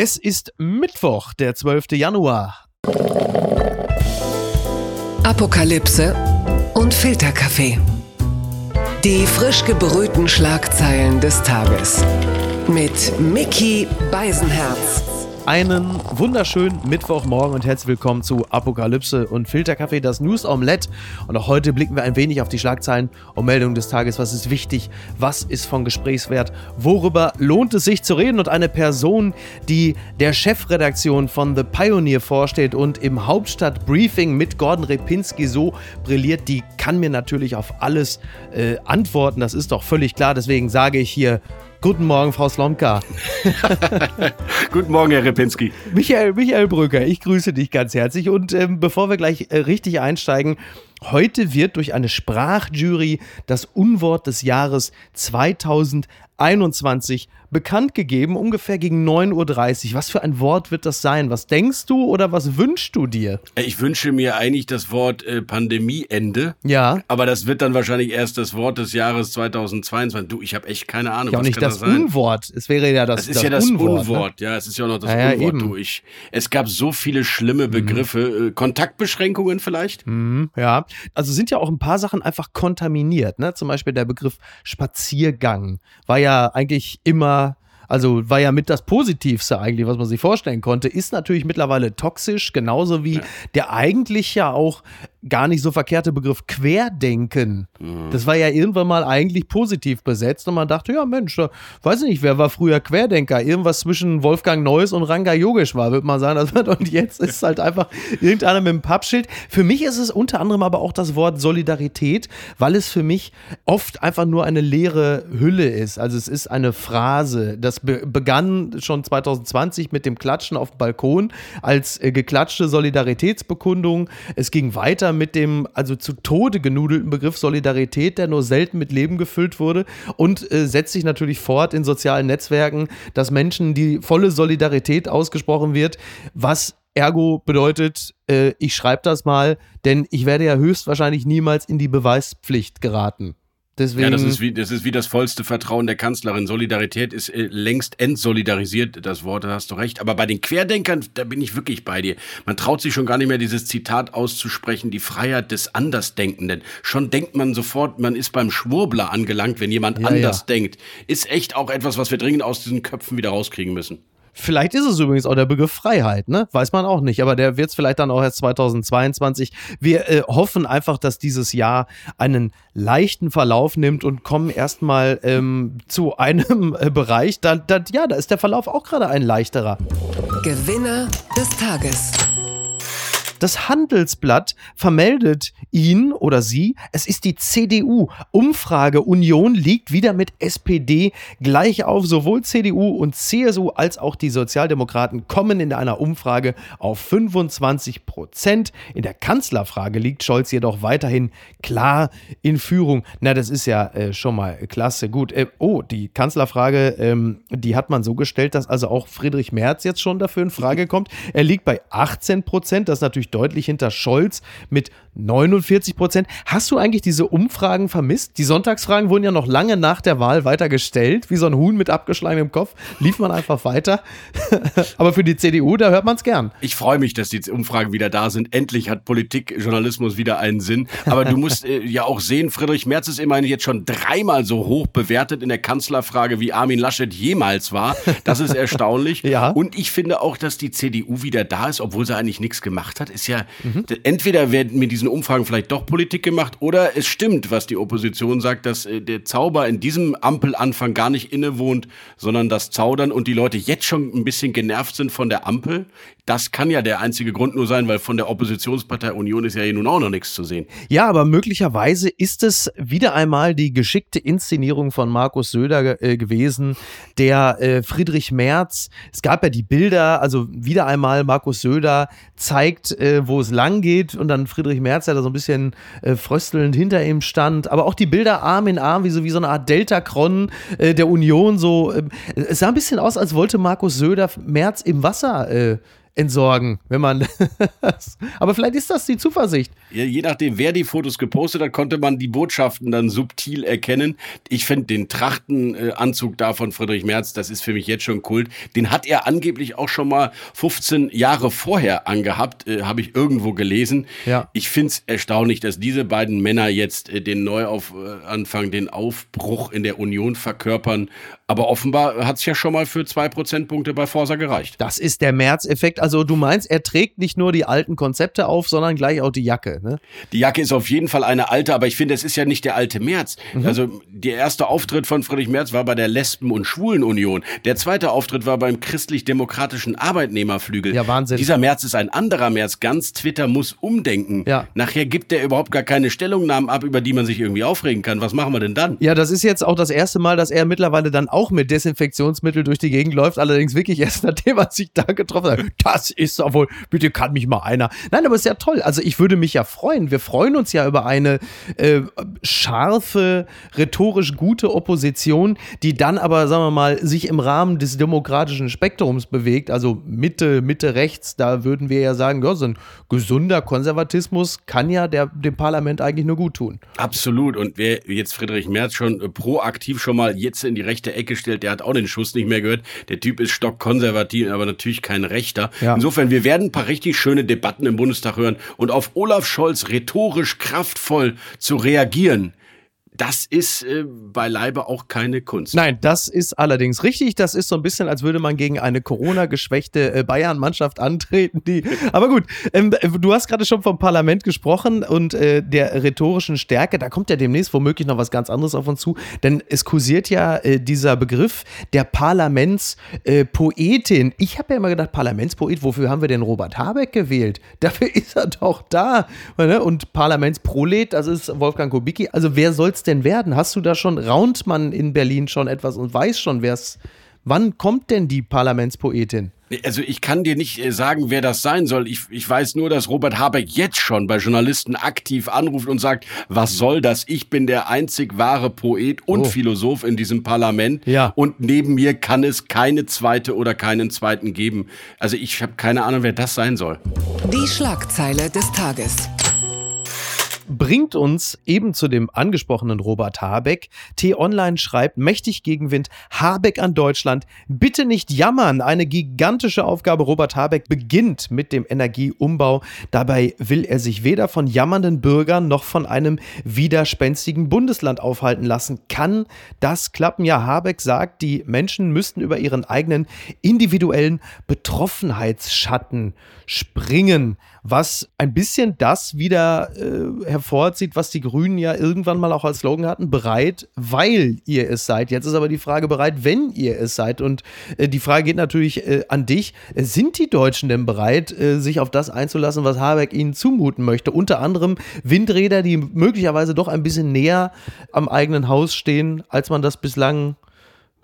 Es ist Mittwoch, der 12. Januar. Apokalypse und Filterkaffee. Die frisch gebrühten Schlagzeilen des Tages. Mit Mickey Beisenherz. Einen wunderschönen Mittwochmorgen und herzlich willkommen zu Apokalypse und Filterkaffee, das News Omelette. Und auch heute blicken wir ein wenig auf die Schlagzeilen und Meldungen des Tages. Was ist wichtig? Was ist von Gesprächswert? Worüber lohnt es sich zu reden? Und eine Person, die der Chefredaktion von The Pioneer vorsteht und im Hauptstadtbriefing mit Gordon Repinski so brilliert, die kann mir natürlich auf alles äh, antworten. Das ist doch völlig klar. Deswegen sage ich hier Guten Morgen, Frau Slomka. Guten Morgen, Herr Repinski. Michael, Michael Brücker, ich grüße dich ganz herzlich. Und ähm, bevor wir gleich äh, richtig einsteigen, heute wird durch eine Sprachjury das Unwort des Jahres 2021 bekannt gegeben, ungefähr gegen 9.30 Uhr. Was für ein Wort wird das sein? Was denkst du oder was wünschst du dir? Ich wünsche mir eigentlich das Wort äh, Pandemieende. Ja. Aber das wird dann wahrscheinlich erst das Wort des Jahres 2022. Du, ich habe echt keine Ahnung. Ja, auch nicht das, das Unwort. Es wäre ja das, das ist das ja das Unwort. Unwort. Ne? Ja, es ist ja auch noch das ja, Unwort. Ja, du, ich, es gab so viele schlimme mhm. Begriffe. Mhm. Kontaktbeschränkungen vielleicht? Mhm, ja. Also sind ja auch ein paar Sachen einfach kontaminiert. Ne? Zum Beispiel der Begriff Spaziergang war ja eigentlich immer also war ja mit das Positivste eigentlich, was man sich vorstellen konnte, ist natürlich mittlerweile toxisch, genauso wie ja. der eigentlich ja auch gar nicht so verkehrte Begriff Querdenken. Mhm. Das war ja irgendwann mal eigentlich positiv besetzt und man dachte, ja Mensch, da, weiß ich nicht, wer war früher Querdenker? Irgendwas zwischen Wolfgang Neuss und Ranga Yogeshwar, würde man sagen. Und jetzt ist es halt einfach irgendeiner mit dem Pappschild. Für mich ist es unter anderem aber auch das Wort Solidarität, weil es für mich oft einfach nur eine leere Hülle ist. Also es ist eine Phrase. Das be begann schon 2020 mit dem Klatschen auf dem Balkon als äh, geklatschte Solidaritätsbekundung. Es ging weiter weiter mit dem also zu Tode genudelten Begriff Solidarität, der nur selten mit Leben gefüllt wurde und äh, setzt sich natürlich fort in sozialen Netzwerken, dass Menschen die volle Solidarität ausgesprochen wird, was ergo bedeutet, äh, ich schreibe das mal, denn ich werde ja höchstwahrscheinlich niemals in die Beweispflicht geraten. Deswegen ja, das ist, wie, das ist wie das vollste Vertrauen der Kanzlerin. Solidarität ist äh, längst entsolidarisiert, das Wort, da hast du recht. Aber bei den Querdenkern, da bin ich wirklich bei dir. Man traut sich schon gar nicht mehr, dieses Zitat auszusprechen, die Freiheit des Andersdenkenden. Schon denkt man sofort, man ist beim Schwurbler angelangt, wenn jemand ja, anders ja. denkt. Ist echt auch etwas, was wir dringend aus diesen Köpfen wieder rauskriegen müssen. Vielleicht ist es übrigens auch der Begriff Freiheit, ne? Weiß man auch nicht. Aber der wird es vielleicht dann auch erst 2022. Wir äh, hoffen einfach, dass dieses Jahr einen leichten Verlauf nimmt und kommen erstmal ähm, zu einem äh, Bereich. Da, da, ja, da ist der Verlauf auch gerade ein leichterer. Gewinner des Tages. Das Handelsblatt vermeldet ihn oder sie, es ist die CDU. Umfrage Union liegt wieder mit SPD gleich auf. Sowohl CDU und CSU als auch die Sozialdemokraten kommen in einer Umfrage auf 25 Prozent. In der Kanzlerfrage liegt Scholz jedoch weiterhin klar in Führung. Na, das ist ja äh, schon mal klasse. Gut, äh, oh, die Kanzlerfrage, ähm, die hat man so gestellt, dass also auch Friedrich Merz jetzt schon dafür in Frage kommt. Er liegt bei 18 Prozent. Das ist natürlich deutlich hinter Scholz mit 49 Prozent. Hast du eigentlich diese Umfragen vermisst? Die Sonntagsfragen wurden ja noch lange nach der Wahl weiter gestellt, wie so ein Huhn mit abgeschlagenem Kopf. Lief man einfach weiter. Aber für die CDU, da hört man es gern. Ich freue mich, dass die Umfragen wieder da sind. Endlich hat Politikjournalismus wieder einen Sinn. Aber du musst äh, ja auch sehen, Friedrich Merz ist immerhin jetzt schon dreimal so hoch bewertet in der Kanzlerfrage, wie Armin Laschet jemals war. Das ist erstaunlich. ja. Und ich finde auch, dass die CDU wieder da ist, obwohl sie eigentlich nichts gemacht hat. Ist ja, mhm. entweder werden mit diesen diesen Umfragen vielleicht doch Politik gemacht oder es stimmt, was die Opposition sagt, dass äh, der Zauber in diesem Ampelanfang gar nicht innewohnt, sondern das Zaudern und die Leute jetzt schon ein bisschen genervt sind von der Ampel. Das kann ja der einzige Grund nur sein, weil von der Oppositionspartei Union ist ja hier nun auch noch nichts zu sehen. Ja, aber möglicherweise ist es wieder einmal die geschickte Inszenierung von Markus Söder äh, gewesen, der äh, Friedrich Merz, es gab ja die Bilder, also wieder einmal Markus Söder zeigt, äh, wo es lang geht und dann Friedrich Merz, der da so ein bisschen äh, fröstelnd hinter ihm stand, aber auch die Bilder Arm in Arm, wie so, wie so eine Art Delta-Kron äh, der Union, so, ähm, es sah ein bisschen aus, als wollte Markus Söder Merz im Wasser äh, entsorgen, wenn man. Aber vielleicht ist das die Zuversicht. Ja, je nachdem, wer die Fotos gepostet hat, konnte man die Botschaften dann subtil erkennen. Ich finde den Trachtenanzug da von Friedrich Merz, das ist für mich jetzt schon Kult. Den hat er angeblich auch schon mal 15 Jahre vorher angehabt, äh, habe ich irgendwo gelesen. Ja. Ich finde es erstaunlich, dass diese beiden Männer jetzt äh, den Neuanfang, äh, den Aufbruch in der Union verkörpern. Aber offenbar hat es ja schon mal für zwei Prozentpunkte bei Forsa gereicht. Das ist der März-Effekt. Also du meinst, er trägt nicht nur die alten Konzepte auf, sondern gleich auch die Jacke. Ne? Die Jacke ist auf jeden Fall eine alte, aber ich finde, es ist ja nicht der alte März. Mhm. Also der erste Auftritt von Friedrich Merz war bei der Lesben- und Schwulenunion. Der zweite Auftritt war beim christlich-demokratischen Arbeitnehmerflügel. Ja, Wahnsinn. Dieser März ist ein anderer März. Ganz Twitter muss umdenken. Ja. Nachher gibt er überhaupt gar keine Stellungnahmen ab, über die man sich irgendwie aufregen kann. Was machen wir denn dann? Ja, das ist jetzt auch das erste Mal, dass er mittlerweile dann auch mit Desinfektionsmittel durch die Gegend läuft. Allerdings wirklich erst nachdem er sich da getroffen hat. Das ist doch wohl, bitte kann mich mal einer. Nein, aber ist ja toll. Also ich würde mich ja freuen. Wir freuen uns ja über eine äh, scharfe, rhetorisch gute Opposition, die dann aber, sagen wir mal, sich im Rahmen des demokratischen Spektrums bewegt. Also Mitte, Mitte rechts, da würden wir ja sagen, ja, so ein gesunder Konservatismus kann ja der, dem Parlament eigentlich nur gut tun. Absolut. Und wer jetzt Friedrich Merz schon äh, proaktiv schon mal jetzt in die rechte Ecke stellt, der hat auch den Schuss nicht mehr gehört. Der Typ ist stockkonservativ, aber natürlich kein Rechter. Ja. Insofern, wir werden ein paar richtig schöne Debatten im Bundestag hören und auf Olaf Scholz rhetorisch kraftvoll zu reagieren das ist äh, beileibe auch keine Kunst. Nein, das ist allerdings richtig. Das ist so ein bisschen, als würde man gegen eine Corona-geschwächte äh, Bayern-Mannschaft antreten. Die, aber gut, ähm, du hast gerade schon vom Parlament gesprochen und äh, der rhetorischen Stärke. Da kommt ja demnächst womöglich noch was ganz anderes auf uns zu. Denn es kursiert ja äh, dieser Begriff der Parlamentspoetin. ich habe ja immer gedacht, Parlamentspoet, wofür haben wir denn Robert Habeck gewählt? Dafür ist er doch da. Ne? Und Parlamentsprolet, das ist Wolfgang Kubicki. Also wer soll es denn werden? Hast du da schon, raunt man in Berlin schon etwas und weiß schon, wer es, wann kommt denn die Parlamentspoetin? Also ich kann dir nicht äh, sagen, wer das sein soll. Ich, ich weiß nur, dass Robert Habeck jetzt schon bei Journalisten aktiv anruft und sagt, was soll das? Ich bin der einzig wahre Poet und oh. Philosoph in diesem Parlament. Ja. Und neben mir kann es keine zweite oder keinen zweiten geben. Also ich habe keine Ahnung, wer das sein soll. Die Schlagzeile des Tages bringt uns eben zu dem angesprochenen Robert Habeck. T-Online schreibt, mächtig Gegenwind, Habeck an Deutschland. Bitte nicht jammern, eine gigantische Aufgabe. Robert Habeck beginnt mit dem Energieumbau. Dabei will er sich weder von jammernden Bürgern noch von einem widerspenstigen Bundesland aufhalten lassen. Kann das klappen? Ja, Habeck sagt, die Menschen müssten über ihren eigenen individuellen Betroffenheitsschatten springen was ein bisschen das wieder äh, hervorzieht, was die Grünen ja irgendwann mal auch als Slogan hatten, bereit, weil ihr es seid. Jetzt ist aber die Frage bereit, wenn ihr es seid. Und äh, die Frage geht natürlich äh, an dich. Sind die Deutschen denn bereit, äh, sich auf das einzulassen, was Habeck ihnen zumuten möchte? Unter anderem Windräder, die möglicherweise doch ein bisschen näher am eigenen Haus stehen, als man das bislang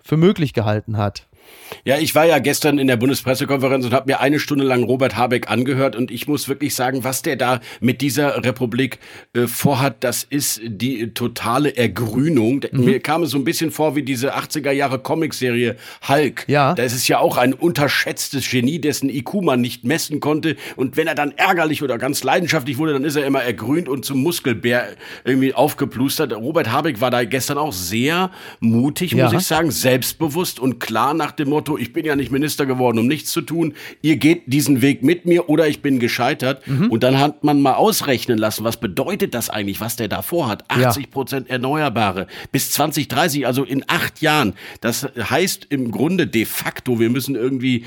für möglich gehalten hat. Ja, ich war ja gestern in der Bundespressekonferenz und habe mir eine Stunde lang Robert Habeck angehört und ich muss wirklich sagen, was der da mit dieser Republik äh, vorhat, das ist die totale Ergrünung. Mhm. Mir kam es so ein bisschen vor wie diese 80er Jahre Comicserie Hulk. Ja. Da ist ja auch ein unterschätztes Genie, dessen IQ man nicht messen konnte und wenn er dann ärgerlich oder ganz leidenschaftlich wurde, dann ist er immer ergrünt und zum Muskelbär irgendwie aufgeplustert. Robert Habeck war da gestern auch sehr mutig, ja. muss ich sagen, selbstbewusst und klar nach dem Motto, ich bin ja nicht Minister geworden, um nichts zu tun. Ihr geht diesen Weg mit mir oder ich bin gescheitert. Mhm. Und dann hat man mal ausrechnen lassen, was bedeutet das eigentlich, was der da vorhat? 80 Prozent ja. Erneuerbare bis 2030, also in acht Jahren. Das heißt im Grunde de facto, wir müssen irgendwie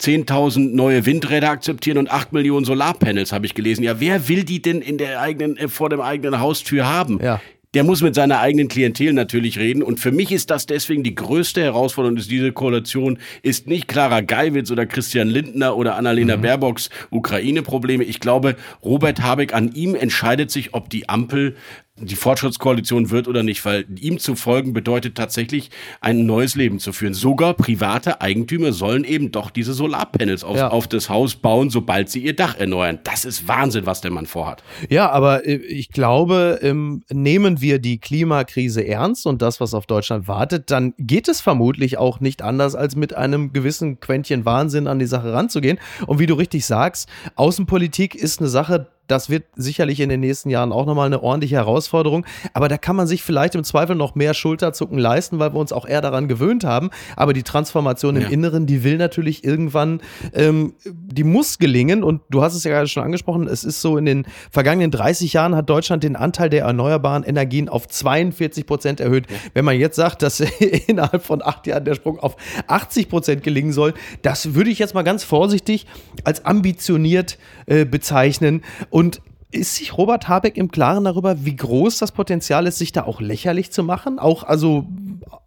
10.000 neue Windräder akzeptieren und 8 Millionen Solarpanels, habe ich gelesen. Ja, wer will die denn in der eigenen, äh, vor dem eigenen Haustür haben? Ja der muss mit seiner eigenen Klientel natürlich reden. Und für mich ist das deswegen die größte Herausforderung, ist diese Koalition ist nicht Clara Geiwitz oder Christian Lindner oder Annalena mhm. Baerbocks Ukraine-Probleme. Ich glaube, Robert Habeck, an ihm entscheidet sich, ob die Ampel die Fortschrittskoalition wird oder nicht, weil ihm zu folgen bedeutet tatsächlich ein neues Leben zu führen. Sogar private Eigentümer sollen eben doch diese Solarpanels auf, ja. auf das Haus bauen, sobald sie ihr Dach erneuern. Das ist Wahnsinn, was der Mann vorhat. Ja, aber äh, ich glaube, ähm, nehmen wir die Klimakrise ernst und das, was auf Deutschland wartet, dann geht es vermutlich auch nicht anders, als mit einem gewissen Quäntchen Wahnsinn an die Sache ranzugehen. Und wie du richtig sagst, Außenpolitik ist eine Sache, das wird sicherlich in den nächsten Jahren auch nochmal eine ordentliche Herausforderung. Aber da kann man sich vielleicht im Zweifel noch mehr Schulterzucken leisten, weil wir uns auch eher daran gewöhnt haben. Aber die Transformation ja. im Inneren, die will natürlich irgendwann, ähm, die muss gelingen. Und du hast es ja gerade schon angesprochen, es ist so, in den vergangenen 30 Jahren hat Deutschland den Anteil der erneuerbaren Energien auf 42 Prozent erhöht. Ja. Wenn man jetzt sagt, dass innerhalb von acht Jahren der Sprung auf 80 Prozent gelingen soll, das würde ich jetzt mal ganz vorsichtig als ambitioniert äh, bezeichnen. Und ist sich Robert Habeck im Klaren darüber, wie groß das Potenzial ist, sich da auch lächerlich zu machen? Auch also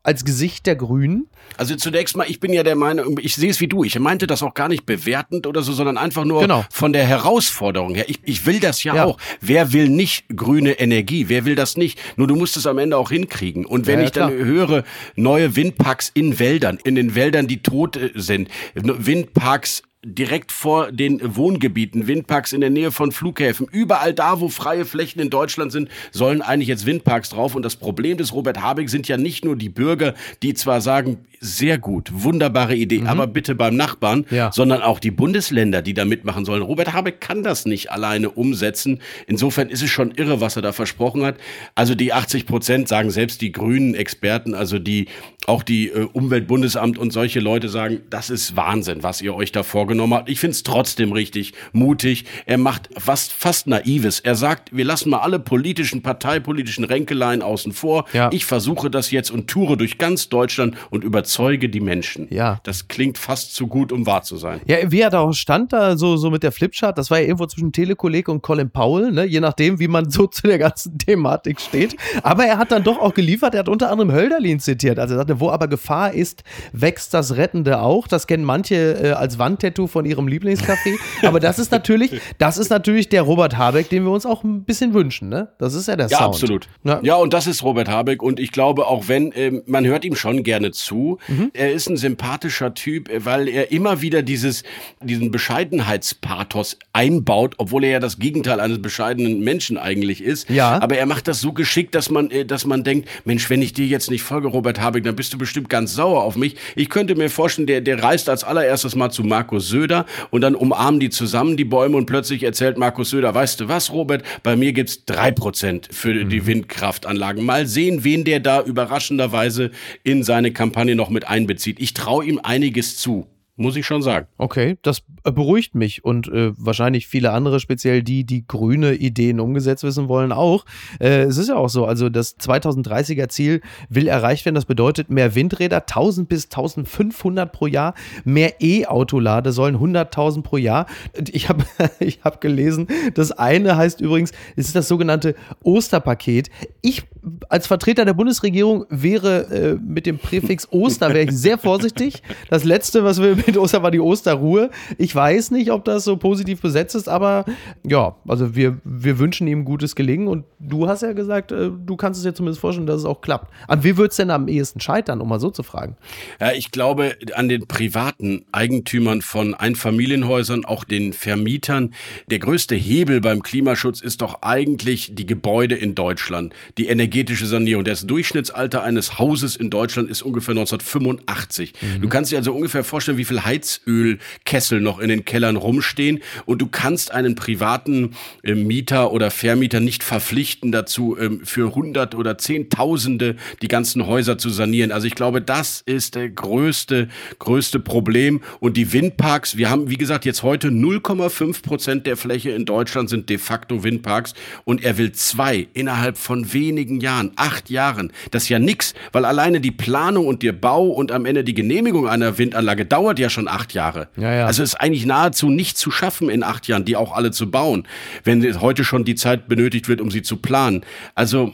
als Gesicht der Grünen? Also zunächst mal, ich bin ja der Meinung, ich sehe es wie du. Ich meinte das auch gar nicht bewertend oder so, sondern einfach nur genau. von der Herausforderung her. Ich, ich will das ja, ja, auch. Wer will nicht grüne Energie? Wer will das nicht? Nur du musst es am Ende auch hinkriegen. Und wenn ja, ich dann höre, neue Windparks in Wäldern, in den Wäldern, die tot äh, sind, Windparks direkt vor den Wohngebieten, Windparks in der Nähe von Flughäfen, überall da, wo freie Flächen in Deutschland sind, sollen eigentlich jetzt Windparks drauf. Und das Problem des Robert Habeck sind ja nicht nur die Bürger, die zwar sagen, sehr gut, wunderbare Idee, mhm. aber bitte beim Nachbarn, ja. sondern auch die Bundesländer, die da mitmachen sollen. Robert Habeck kann das nicht alleine umsetzen. Insofern ist es schon irre, was er da versprochen hat. Also die 80 Prozent sagen selbst die grünen Experten, also die auch die äh, Umweltbundesamt und solche Leute sagen, das ist Wahnsinn, was ihr euch da vorgenommen habt. Ich finde es trotzdem richtig mutig. Er macht fast, fast Naives. Er sagt, wir lassen mal alle politischen, parteipolitischen Ränkeleien außen vor. Ja. Ich versuche das jetzt und toure durch ganz Deutschland und überzeuge die Menschen. Ja. Das klingt fast zu gut, um wahr zu sein. Ja, wie er da auch stand da so, so mit der Flipchart, das war ja irgendwo zwischen Telekolleg und Colin Powell, ne? je nachdem, wie man so zu der ganzen Thematik steht. Aber er hat dann doch auch geliefert. Er hat unter anderem Hölderlin zitiert. Also er sagte, wo aber Gefahr ist, wächst das Rettende auch. Das kennen manche äh, als Wandtattoo von ihrem Lieblingscafé. aber das ist natürlich, das ist natürlich der Robert Habeck, den wir uns auch ein bisschen wünschen. Ne? Das ist ja der ja, Sound. Absolut. Ja. ja, und das ist Robert Habeck. Und ich glaube, auch wenn, äh, man hört ihm schon gerne zu, mhm. er ist ein sympathischer Typ, weil er immer wieder dieses, diesen Bescheidenheitspathos einbaut, obwohl er ja das Gegenteil eines bescheidenen Menschen eigentlich ist. Ja. Aber er macht das so geschickt, dass man, äh, dass man denkt, Mensch, wenn ich dir jetzt nicht folge, Robert Habeck, dann bist du bestimmt ganz sauer auf mich. Ich könnte mir vorstellen, der, der reist als allererstes mal zu Markus Söder und dann umarmen die zusammen die Bäume und plötzlich erzählt Markus Söder, weißt du was, Robert, bei mir gibt's drei Prozent für mhm. die Windkraftanlagen. Mal sehen, wen der da überraschenderweise in seine Kampagne noch mit einbezieht. Ich traue ihm einiges zu muss ich schon sagen. Okay, das äh, beruhigt mich und äh, wahrscheinlich viele andere, speziell die, die grüne Ideen umgesetzt wissen wollen, auch. Äh, es ist ja auch so, also das 2030er Ziel will erreicht werden. Das bedeutet mehr Windräder, 1000 bis 1500 pro Jahr, mehr E-Autolade sollen 100.000 pro Jahr. Ich habe ich hab gelesen, das eine heißt übrigens, es ist das sogenannte Osterpaket. Ich als Vertreter der Bundesregierung wäre äh, mit dem Präfix Oster wäre ich sehr vorsichtig. Das letzte, was wir mit Oster war die Osterruhe. Ich weiß nicht, ob das so positiv besetzt ist, aber ja, also wir, wir wünschen ihm gutes Gelingen und du hast ja gesagt, äh, du kannst es dir zumindest vorstellen, dass es auch klappt. An wie wird es denn am ehesten scheitern, um mal so zu fragen? Ja, ich glaube an den privaten Eigentümern von Einfamilienhäusern, auch den Vermietern. Der größte Hebel beim Klimaschutz ist doch eigentlich die Gebäude in Deutschland, die energetische Sanierung. Das Durchschnittsalter eines Hauses in Deutschland ist ungefähr 1985. Mhm. Du kannst dir also ungefähr vorstellen, wie viel Heizölkessel noch in den Kellern rumstehen und du kannst einen privaten äh, Mieter oder Vermieter nicht verpflichten dazu, ähm, für hundert oder zehntausende die ganzen Häuser zu sanieren. Also ich glaube, das ist der größte, größte Problem. Und die Windparks, wir haben, wie gesagt, jetzt heute 0,5 Prozent der Fläche in Deutschland sind de facto Windparks und er will zwei innerhalb von wenigen Jahren, acht Jahren. Das ist ja nix, weil alleine die Planung und der Bau und am Ende die Genehmigung einer Windanlage dauert ja schon acht Jahre. Ja, ja. Also ist eigentlich nahezu nicht zu schaffen in acht Jahren, die auch alle zu bauen, wenn heute schon die Zeit benötigt wird, um sie zu planen. Also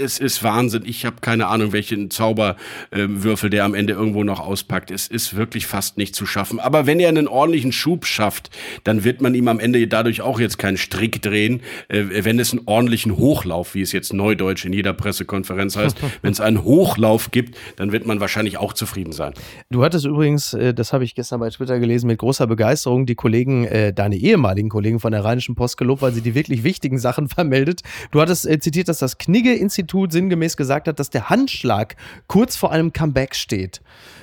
es ist Wahnsinn. Ich habe keine Ahnung, welchen Zauberwürfel der am Ende irgendwo noch auspackt. Es ist wirklich fast nicht zu schaffen. Aber wenn er einen ordentlichen Schub schafft, dann wird man ihm am Ende dadurch auch jetzt keinen Strick drehen. Äh, wenn es einen ordentlichen Hochlauf, wie es jetzt neudeutsch in jeder Pressekonferenz heißt, wenn es einen Hochlauf gibt, dann wird man wahrscheinlich auch zufrieden sein. Du hattest übrigens, äh, das habe ich gestern bei Twitter gelesen, mit großer Begeisterung die Kollegen, äh, deine ehemaligen Kollegen von der Rheinischen Post gelobt, weil sie die wirklich wichtigen Sachen vermeldet. Du hattest zitiert, dass das Knigge-Institut sinngemäß gesagt hat, dass der Handschlag kurz vor einem Comeback steht.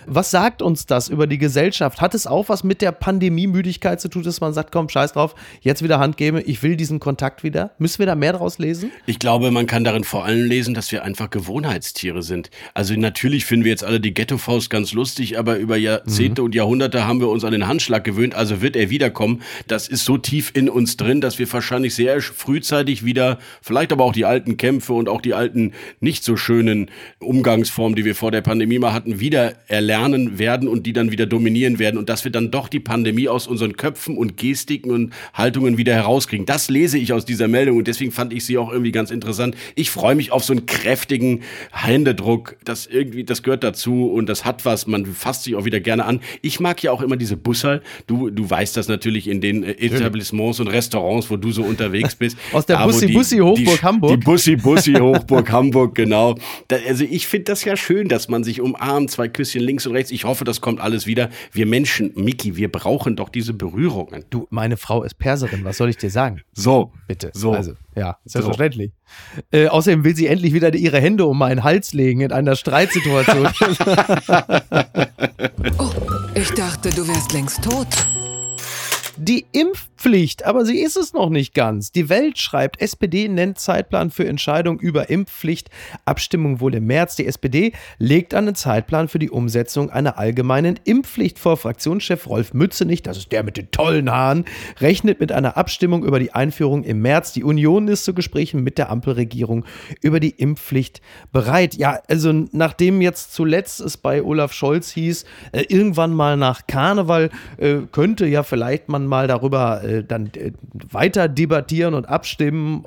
Was sagt uns das über die Gesellschaft? Hat es auch was mit der Pandemiemüdigkeit zu tun, dass man sagt, komm, scheiß drauf, jetzt wieder Hand geben, ich will diesen Kontakt wieder? Müssen wir da mehr draus lesen? Ich glaube, man kann darin vor allem lesen, dass wir einfach Gewohnheitstiere sind. Also natürlich finden wir jetzt alle die Ghetto-Faust ganz lustig, aber über Jahrzehnte mhm. und Jahrhunderte haben wir uns an den Handschlag gewöhnt, also wird er wiederkommen. Das ist so tief in uns drin, dass wir wahrscheinlich sehr frühzeitig wieder, vielleicht aber auch die alten Kämpfe und auch die alten nicht so schönen Umgangsformen, die wir vor der Pandemie mal hatten, wieder erlernen lernen werden und die dann wieder dominieren werden und dass wir dann doch die Pandemie aus unseren Köpfen und Gestiken und Haltungen wieder herauskriegen. Das lese ich aus dieser Meldung und deswegen fand ich sie auch irgendwie ganz interessant. Ich freue mich auf so einen kräftigen Händedruck. Das irgendwie, das gehört dazu und das hat was. Man fasst sich auch wieder gerne an. Ich mag ja auch immer diese Busserl. Du, du weißt das natürlich in den äh, Etablissements und Restaurants, wo du so unterwegs bist. Aus der Bussi-Bussi-Hochburg Hamburg. Die Bussi-Bussi-Hochburg Hamburg, genau. Da, also ich finde das ja schön, dass man sich umarmt, zwei Küsschen links und rechts. Ich hoffe, das kommt alles wieder. Wir Menschen, Miki, wir brauchen doch diese Berührungen. Du, meine Frau ist Perserin, was soll ich dir sagen? So. Bitte. So. Also, ja, selbstverständlich. So. Äh, außerdem will sie endlich wieder ihre Hände um meinen Hals legen in einer Streitsituation. oh, ich dachte, du wärst längst tot. Die Impfpflicht, aber sie ist es noch nicht ganz. Die Welt schreibt, SPD nennt Zeitplan für Entscheidung über Impfpflicht. Abstimmung wohl im März. Die SPD legt einen Zeitplan für die Umsetzung einer allgemeinen Impfpflicht vor. Fraktionschef Rolf Mützenich, das ist der mit den tollen Haaren, rechnet mit einer Abstimmung über die Einführung im März. Die Union ist zu Gesprächen mit der Ampelregierung über die Impfpflicht bereit. Ja, also nachdem jetzt zuletzt es bei Olaf Scholz hieß, äh, irgendwann mal nach Karneval äh, könnte ja vielleicht man mal darüber äh, dann äh, weiter debattieren und abstimmen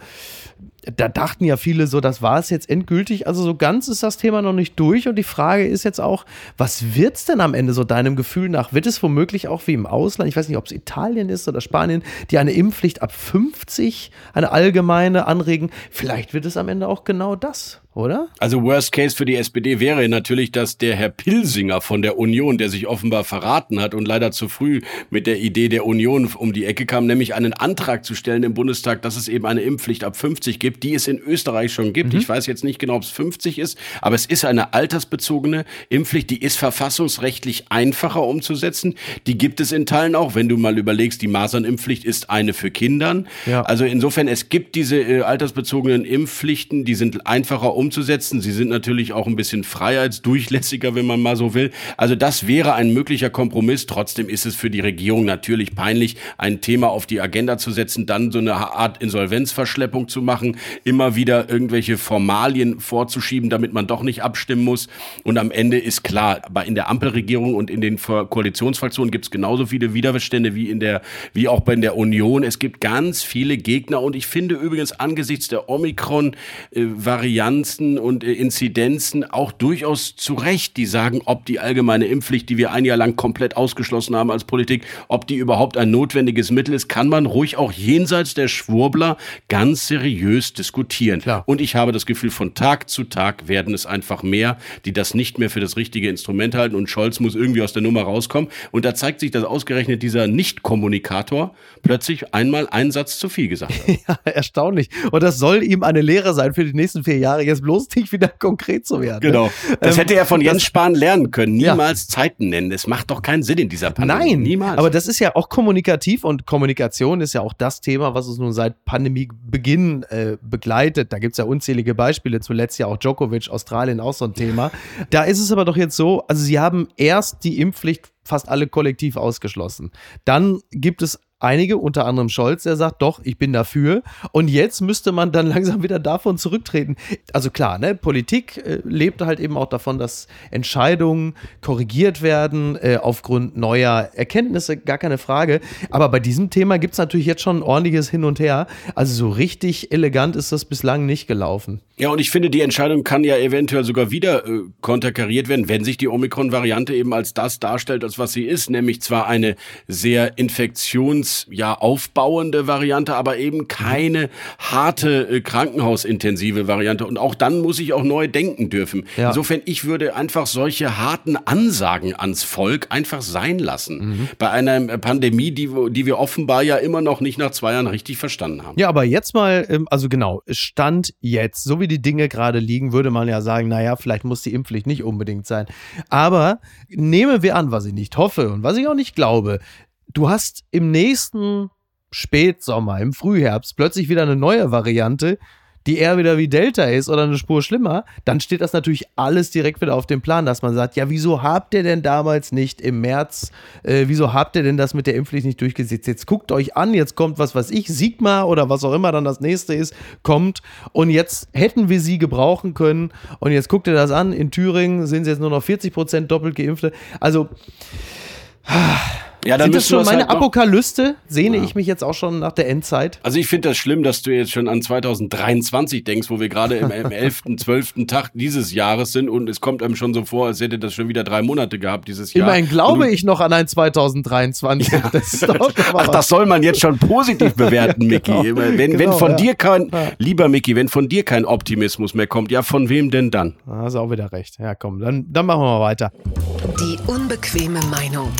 da dachten ja viele so, das war es jetzt endgültig. Also so ganz ist das Thema noch nicht durch. Und die Frage ist jetzt auch, was wird es denn am Ende so deinem Gefühl nach? Wird es womöglich auch wie im Ausland, ich weiß nicht, ob es Italien ist oder Spanien, die eine Impfpflicht ab 50, eine allgemeine anregen? Vielleicht wird es am Ende auch genau das oder? Also Worst Case für die SPD wäre natürlich, dass der Herr Pilsinger von der Union, der sich offenbar verraten hat und leider zu früh mit der Idee der Union um die Ecke kam, nämlich einen Antrag zu stellen im Bundestag, dass es eben eine Impfpflicht ab 50 gibt, die es in Österreich schon gibt. Mhm. Ich weiß jetzt nicht genau, ob es 50 ist, aber es ist eine altersbezogene Impfpflicht, die ist verfassungsrechtlich einfacher umzusetzen. Die gibt es in Teilen auch, wenn du mal überlegst, die Masernimpfpflicht ist eine für Kindern. Ja. Also insofern, es gibt diese äh, altersbezogenen Impfpflichten, die sind einfacher umzusetzen. Sie sind natürlich auch ein bisschen freiheitsdurchlässiger, wenn man mal so will. Also das wäre ein möglicher Kompromiss. Trotzdem ist es für die Regierung natürlich peinlich, ein Thema auf die Agenda zu setzen, dann so eine Art Insolvenzverschleppung zu machen, immer wieder irgendwelche Formalien vorzuschieben, damit man doch nicht abstimmen muss. Und am Ende ist klar, aber in der Ampelregierung und in den Koalitionsfraktionen gibt es genauso viele Widerstände wie in der, wie auch bei der Union. Es gibt ganz viele Gegner und ich finde übrigens angesichts der Omikron-Varianz Instanzen und äh, Inzidenzen auch durchaus zu Recht, die sagen, ob die allgemeine Impfpflicht, die wir ein Jahr lang komplett ausgeschlossen haben als Politik, ob die überhaupt ein notwendiges Mittel ist, kann man ruhig auch jenseits der Schwurbler ganz seriös diskutieren. Klar. Und ich habe das Gefühl, von Tag zu Tag werden es einfach mehr, die das nicht mehr für das richtige Instrument halten und Scholz muss irgendwie aus der Nummer rauskommen. Und da zeigt sich, dass ausgerechnet dieser Nicht-Kommunikator plötzlich einmal einen Satz zu viel gesagt hat. Ja, erstaunlich. Und das soll ihm eine Lehre sein für die nächsten vier Jahre. Jetzt bloß nicht wieder konkret zu werden. Genau. Das ähm, hätte er von Jens Spahn lernen können. Niemals ja. Zeiten nennen. Es macht doch keinen Sinn in dieser Pandemie. Nein, niemals. Aber das ist ja auch kommunikativ und Kommunikation ist ja auch das Thema, was uns nun seit Pandemiebeginn äh, begleitet. Da gibt es ja unzählige Beispiele. Zuletzt ja auch Djokovic, Australien auch so ein Thema. Da ist es aber doch jetzt so, also sie haben erst die Impfpflicht fast alle kollektiv ausgeschlossen. Dann gibt es einige, unter anderem Scholz, der sagt, doch, ich bin dafür. Und jetzt müsste man dann langsam wieder davon zurücktreten. Also klar, ne, Politik äh, lebt halt eben auch davon, dass Entscheidungen korrigiert werden äh, aufgrund neuer Erkenntnisse, gar keine Frage. Aber bei diesem Thema gibt es natürlich jetzt schon ein ordentliches Hin und Her. Also so richtig elegant ist das bislang nicht gelaufen. Ja, und ich finde, die Entscheidung kann ja eventuell sogar wieder äh, konterkariert werden, wenn sich die Omikron-Variante eben als das darstellt, als was sie ist, nämlich zwar eine sehr infektions, ja, aufbauende Variante, aber eben keine harte äh, krankenhausintensive Variante. Und auch dann muss ich auch neu denken dürfen. Ja. Insofern, ich würde einfach solche harten Ansagen ans Volk einfach sein lassen. Mhm. Bei einer Pandemie, die, die wir offenbar ja immer noch nicht nach zwei Jahren richtig verstanden haben. Ja, aber jetzt mal, ähm, also genau, Stand jetzt, so wie die Dinge gerade liegen, würde man ja sagen, naja, vielleicht muss die Impfpflicht nicht unbedingt sein. Aber nehmen wir an, was ich nicht hoffe und was ich auch nicht glaube, du hast im nächsten Spätsommer, im Frühherbst plötzlich wieder eine neue Variante, die eher wieder wie Delta ist oder eine Spur schlimmer, dann steht das natürlich alles direkt wieder auf dem Plan, dass man sagt, ja, wieso habt ihr denn damals nicht im März, äh, wieso habt ihr denn das mit der Impfpflicht nicht durchgesetzt? Jetzt guckt euch an, jetzt kommt was, was ich, Sigma oder was auch immer dann das nächste ist, kommt und jetzt hätten wir sie gebrauchen können und jetzt guckt ihr das an, in Thüringen sind sie jetzt nur noch 40 Prozent doppelt geimpfte. Also, ja, dann Sind das schon meine halt Apokalypse? Sehne ja. ich mich jetzt auch schon nach der Endzeit? Also ich finde das schlimm, dass du jetzt schon an 2023 denkst, wo wir gerade im, im 11., 12. Tag dieses Jahres sind und es kommt einem schon so vor, als hätte das schon wieder drei Monate gehabt dieses Jahr. Immerhin glaube ich noch an ein 2023. Ja. Das ist doch Ach, das soll man jetzt schon positiv bewerten, Micky. genau. Wenn, genau, wenn von ja. dir kein, lieber Micky, wenn von dir kein Optimismus mehr kommt, ja von wem denn dann? Da hast du auch wieder recht. Ja komm, dann, dann machen wir mal weiter. Die unbequeme Meinung.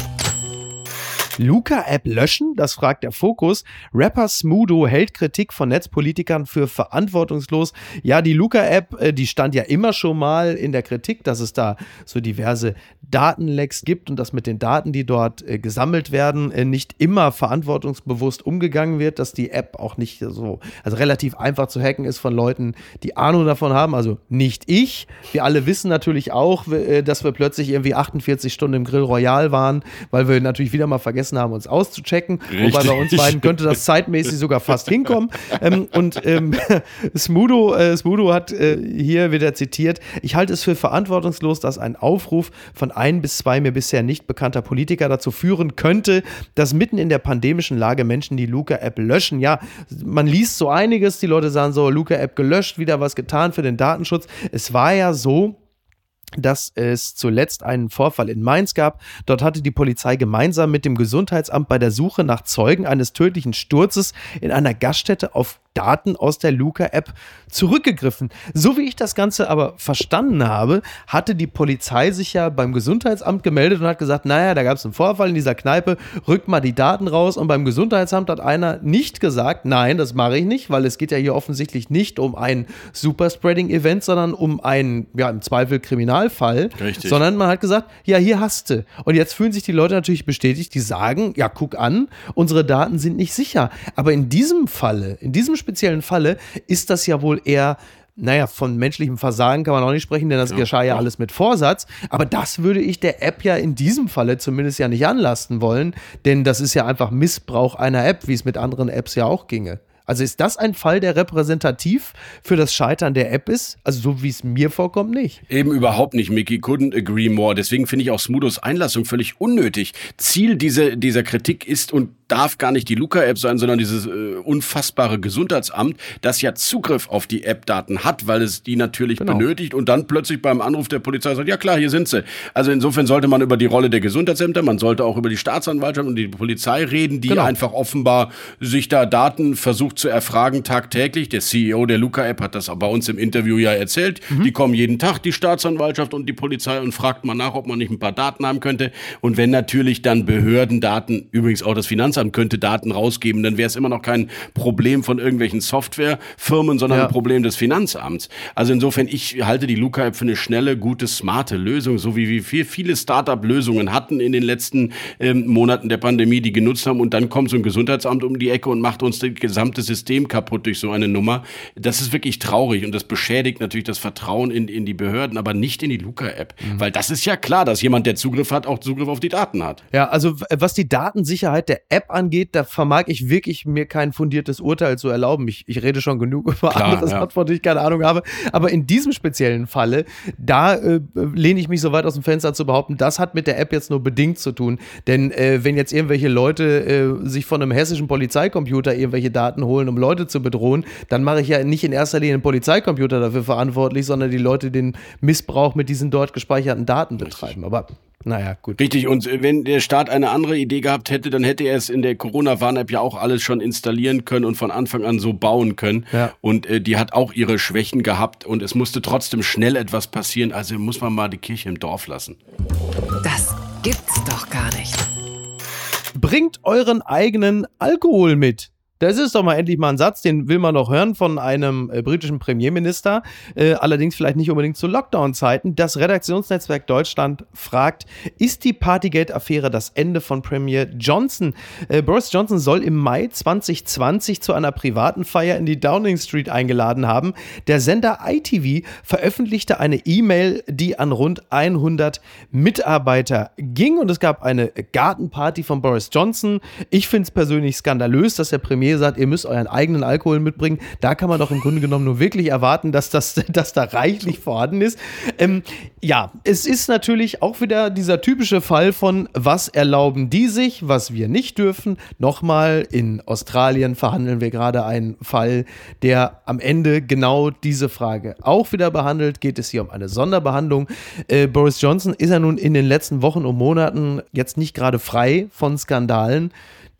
Luca-App löschen? Das fragt der Fokus. Rapper Smudo hält Kritik von Netzpolitikern für verantwortungslos. Ja, die Luca-App, äh, die stand ja immer schon mal in der Kritik, dass es da so diverse Datenlecks gibt und dass mit den Daten, die dort äh, gesammelt werden, äh, nicht immer verantwortungsbewusst umgegangen wird, dass die App auch nicht so, also relativ einfach zu hacken ist von Leuten, die Ahnung davon haben. Also nicht ich. Wir alle wissen natürlich auch, dass wir plötzlich irgendwie 48 Stunden im Grill Royal waren, weil wir natürlich wieder mal vergessen vergessen haben, uns auszuchecken. Richtig. Wobei bei uns beiden könnte das zeitmäßig sogar fast hinkommen. Ähm, und ähm, Smudo, äh, Smudo hat äh, hier wieder zitiert, ich halte es für verantwortungslos, dass ein Aufruf von ein bis zwei mir bisher nicht bekannter Politiker dazu führen könnte, dass mitten in der pandemischen Lage Menschen die Luca-App löschen. Ja, man liest so einiges, die Leute sagen so, Luca-App gelöscht, wieder was getan für den Datenschutz. Es war ja so, dass es zuletzt einen Vorfall in Mainz gab. Dort hatte die Polizei gemeinsam mit dem Gesundheitsamt bei der Suche nach Zeugen eines tödlichen Sturzes in einer Gaststätte auf Daten aus der Luca-App zurückgegriffen. So wie ich das Ganze aber verstanden habe, hatte die Polizei sich ja beim Gesundheitsamt gemeldet und hat gesagt, naja, da gab es einen Vorfall in dieser Kneipe, rückt mal die Daten raus. Und beim Gesundheitsamt hat einer nicht gesagt, nein, das mache ich nicht, weil es geht ja hier offensichtlich nicht um ein Superspreading-Event, sondern um einen, ja, im Zweifel Kriminalfall. Richtig. Sondern man hat gesagt, ja, hier hast du. Und jetzt fühlen sich die Leute natürlich bestätigt, die sagen, ja, guck an, unsere Daten sind nicht sicher. Aber in diesem Falle, in diesem speziellen Falle ist das ja wohl eher naja, von menschlichem Versagen kann man auch nicht sprechen, denn das ja, geschah ja, alles mit Vorsatz. Aber das würde ich der App ja in diesem Falle zumindest ja nicht anlasten wollen, denn das ist ja einfach Missbrauch einer App, wie es mit anderen Apps ja auch ginge. Also ist das ein Fall, der repräsentativ für das Scheitern der App ist? Also so wie es mir vorkommt, nicht. Eben überhaupt nicht, Mickey. Couldn't agree more. Deswegen finde ich auch Smudos Einlassung völlig unnötig. Ziel dieser, dieser Kritik ist und darf gar nicht die Luca-App sein, sondern dieses äh, unfassbare Gesundheitsamt, das ja Zugriff auf die App-Daten hat, weil es die natürlich genau. benötigt und dann plötzlich beim Anruf der Polizei sagt, ja klar, hier sind sie. Also insofern sollte man über die Rolle der Gesundheitsämter, man sollte auch über die Staatsanwaltschaft und die Polizei reden, die genau. einfach offenbar sich da Daten versucht zu erfragen tagtäglich. Der CEO der Luca-App hat das bei uns im Interview ja erzählt. Mhm. Die kommen jeden Tag, die Staatsanwaltschaft und die Polizei und fragt mal nach, ob man nicht ein paar Daten haben könnte. Und wenn natürlich dann Behördendaten, übrigens auch das Finanzamt, könnte Daten rausgeben, dann wäre es immer noch kein Problem von irgendwelchen Softwarefirmen, sondern ja. ein Problem des Finanzamts. Also insofern, ich halte die Luca-App für eine schnelle, gute, smarte Lösung, so wie wir viele Start-up-Lösungen hatten in den letzten ähm, Monaten der Pandemie, die genutzt haben und dann kommt so ein Gesundheitsamt um die Ecke und macht uns das gesamte System kaputt durch so eine Nummer. Das ist wirklich traurig und das beschädigt natürlich das Vertrauen in, in die Behörden, aber nicht in die Luca-App. Mhm. Weil das ist ja klar, dass jemand, der Zugriff hat, auch Zugriff auf die Daten hat. Ja, also was die Datensicherheit der App angeht, da vermag ich wirklich mir kein fundiertes Urteil zu erlauben. Ich, ich rede schon genug über Klar, andere ja. von denen ich keine Ahnung habe. Aber in diesem speziellen Falle, da äh, lehne ich mich so weit aus dem Fenster zu behaupten, das hat mit der App jetzt nur bedingt zu tun. Denn äh, wenn jetzt irgendwelche Leute äh, sich von einem hessischen Polizeicomputer irgendwelche Daten holen, um Leute zu bedrohen, dann mache ich ja nicht in erster Linie einen Polizeicomputer dafür verantwortlich, sondern die Leute den Missbrauch mit diesen dort gespeicherten Daten betreiben. Aber naja, gut. Richtig, und wenn der Staat eine andere Idee gehabt hätte, dann hätte er es in der Corona-Warn-App ja auch alles schon installieren können und von Anfang an so bauen können. Ja. Und äh, die hat auch ihre Schwächen gehabt und es musste trotzdem schnell etwas passieren. Also muss man mal die Kirche im Dorf lassen. Das gibt's doch gar nicht. Bringt euren eigenen Alkohol mit. Das ist doch mal endlich mal ein Satz, den will man doch hören von einem äh, britischen Premierminister, äh, allerdings vielleicht nicht unbedingt zu Lockdown-Zeiten. Das Redaktionsnetzwerk Deutschland fragt, ist die Partygate-Affäre das Ende von Premier Johnson? Äh, Boris Johnson soll im Mai 2020 zu einer privaten Feier in die Downing Street eingeladen haben. Der Sender ITV veröffentlichte eine E-Mail, die an rund 100 Mitarbeiter ging und es gab eine Gartenparty von Boris Johnson. Ich finde es persönlich skandalös, dass der Premier Premier sagt, ihr müsst euren eigenen Alkohol mitbringen, da kann man doch im Grunde genommen nur wirklich erwarten, dass das dass da reichlich vorhanden ist. Ähm, ja, es ist natürlich auch wieder dieser typische Fall von, was erlauben die sich, was wir nicht dürfen. Nochmal, in Australien verhandeln wir gerade einen Fall, der am Ende genau diese Frage auch wieder behandelt. Geht es hier um eine Sonderbehandlung? Äh, Boris Johnson ist ja nun in den letzten Wochen und Monaten jetzt nicht gerade frei von Skandalen.